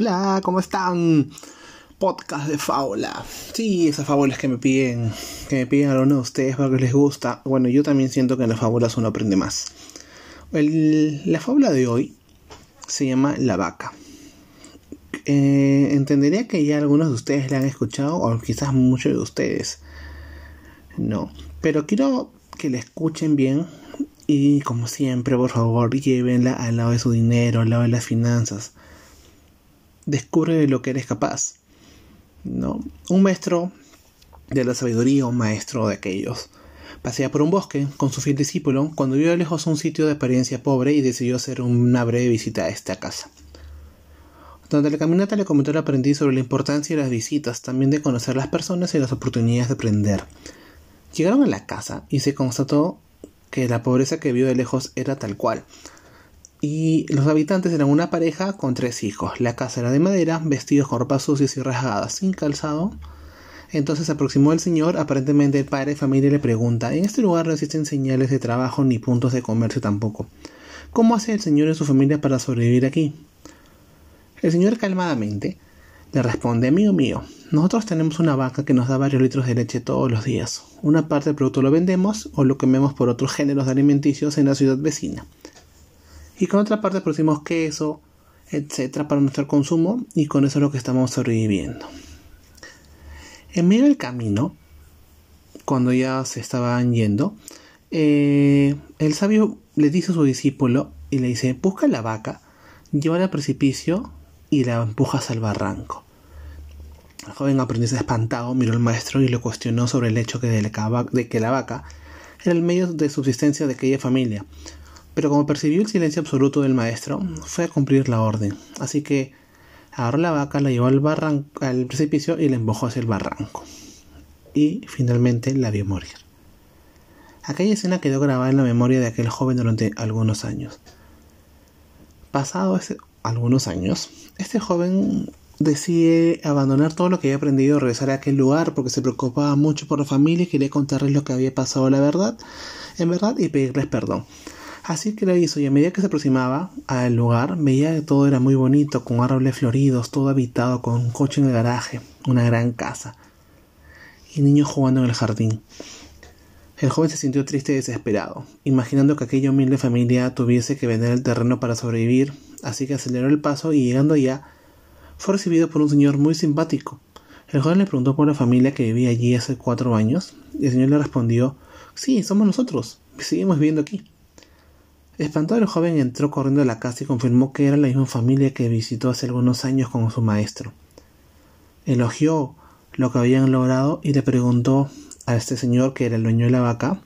Hola, ¿cómo están? Podcast de fábula. Sí, esas fábulas que me piden, que me piden a algunos de ustedes porque les gusta. Bueno, yo también siento que en las fábulas uno aprende más. la fábula de hoy se llama La vaca. Eh, entendería que ya algunos de ustedes la han escuchado o quizás muchos de ustedes. No, pero quiero que la escuchen bien y como siempre, por favor, llévenla al lado de su dinero, al lado de las finanzas descubre de lo que eres capaz. ¿no? Un maestro de la sabiduría, un maestro de aquellos, pasea por un bosque con su fiel discípulo cuando vio a lejos un sitio de apariencia pobre y decidió hacer una breve visita a esta casa. Durante la caminata le comentó al aprendiz sobre la importancia de las visitas, también de conocer las personas y las oportunidades de aprender. Llegaron a la casa y se constató que la pobreza que vio de lejos era tal cual, y los habitantes eran una pareja con tres hijos. La casa era de madera, vestidos con ropas sucias y rasgadas, sin calzado. Entonces se aproximó el señor, aparentemente el padre de familia le pregunta, en este lugar no existen señales de trabajo ni puntos de comercio tampoco. ¿Cómo hace el señor y su familia para sobrevivir aquí? El señor calmadamente le responde, amigo mío, nosotros tenemos una vaca que nos da varios litros de leche todos los días. Una parte del producto lo vendemos o lo comemos por otros géneros alimenticios en la ciudad vecina y con otra parte producimos queso, etcétera, para nuestro consumo y con eso es lo que estamos sobreviviendo. En medio del camino, cuando ya se estaban yendo, eh, el sabio le dice a su discípulo y le dice: Busca la vaca, llévala al precipicio y la empujas al barranco. El joven aprendiz espantado miró al maestro y le cuestionó sobre el hecho de que la vaca era el medio de subsistencia de aquella familia, pero como percibió el silencio absoluto del maestro, fue a cumplir la orden. Así que agarró la vaca, la llevó al, barranco, al precipicio y la embojó hacia el barranco. Y finalmente la vio morir. Aquella escena quedó grabada en la memoria de aquel joven durante algunos años. Pasados algunos años, este joven decide abandonar todo lo que había aprendido, regresar a aquel lugar porque se preocupaba mucho por la familia y quería contarles lo que había pasado la verdad, en verdad, y pedirles perdón. Así que lo hizo y a medida que se aproximaba al lugar veía que todo era muy bonito, con árboles floridos, todo habitado, con un coche en el garaje, una gran casa y niños jugando en el jardín. El joven se sintió triste y desesperado, imaginando que aquella humilde familia tuviese que vender el terreno para sobrevivir, así que aceleró el paso y llegando allá fue recibido por un señor muy simpático. El joven le preguntó por la familia que vivía allí hace cuatro años y el señor le respondió Sí, somos nosotros, seguimos viviendo aquí. Espantado el joven entró corriendo a la casa y confirmó que era la misma familia que visitó hace algunos años con su maestro. Elogió lo que habían logrado y le preguntó a este señor, que era el dueño de la vaca,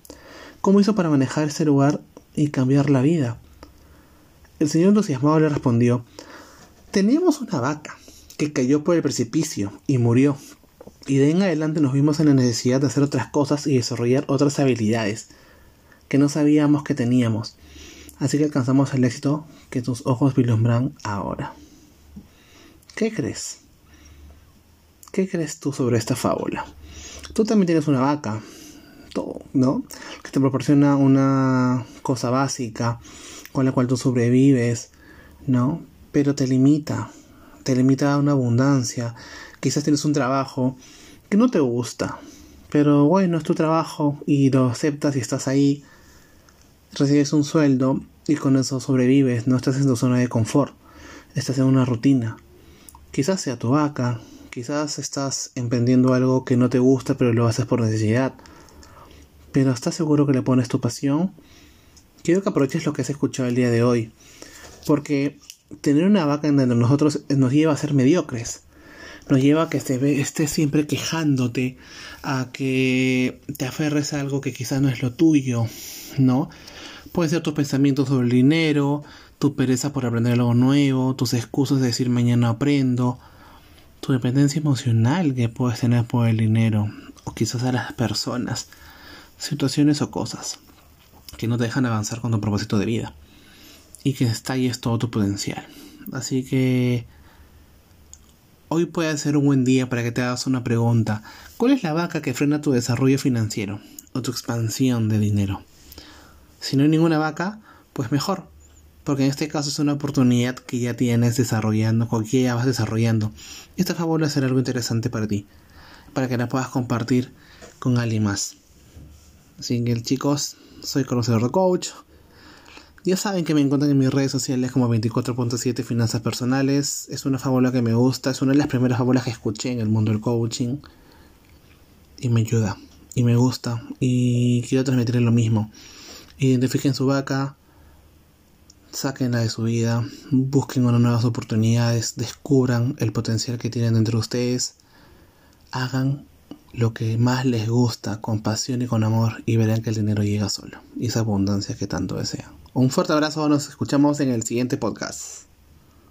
cómo hizo para manejar ese lugar y cambiar la vida. El señor entusiasmado le respondió, teníamos una vaca que cayó por el precipicio y murió, y de en adelante nos vimos en la necesidad de hacer otras cosas y desarrollar otras habilidades que no sabíamos que teníamos. Así que alcanzamos el éxito que tus ojos vislumbran ahora. ¿Qué crees? ¿Qué crees tú sobre esta fábula? Tú también tienes una vaca, ¿no? Que te proporciona una cosa básica con la cual tú sobrevives, ¿no? Pero te limita, te limita a una abundancia. Quizás tienes un trabajo que no te gusta, pero bueno, es tu trabajo y lo aceptas y estás ahí, recibes un sueldo y con eso sobrevives, no estás en tu zona de confort, estás en una rutina. Quizás sea tu vaca, quizás estás emprendiendo algo que no te gusta pero lo haces por necesidad. Pero ¿estás seguro que le pones tu pasión? Quiero que aproveches lo que has escuchado el día de hoy, porque tener una vaca en donde nosotros nos lleva a ser mediocres, nos lleva a que estés siempre quejándote, a que te aferres a algo que quizás no es lo tuyo, ¿no? Puede ser tus pensamientos sobre el dinero, tu pereza por aprender algo nuevo, tus excusas de decir mañana aprendo, tu dependencia emocional que puedes tener por el dinero, o quizás a las personas, situaciones o cosas que no te dejan avanzar con tu propósito de vida y que estalles todo tu potencial. Así que hoy puede ser un buen día para que te hagas una pregunta. ¿Cuál es la vaca que frena tu desarrollo financiero o tu expansión de dinero? Si no hay ninguna vaca, pues mejor. porque en este caso es una oportunidad que ya tienes desarrollando, que ya vas desarrollando. Esta fábula será algo interesante para ti, para que la puedas compartir con alguien más. Así que chicos, soy conocedor de coach. Ya saben que me encuentran en mis redes sociales como 24.7 Finanzas Personales. Es una fábula que me gusta, es una de las primeras fábulas que escuché en el mundo del coaching. Y me ayuda, y me gusta, y quiero transmitir lo mismo. Identifiquen su vaca, Sáquenla de su vida, busquen unas nuevas oportunidades, descubran el potencial que tienen dentro de ustedes, hagan lo que más les gusta con pasión y con amor y verán que el dinero llega solo y esa abundancia que tanto desean. Un fuerte abrazo, nos escuchamos en el siguiente podcast.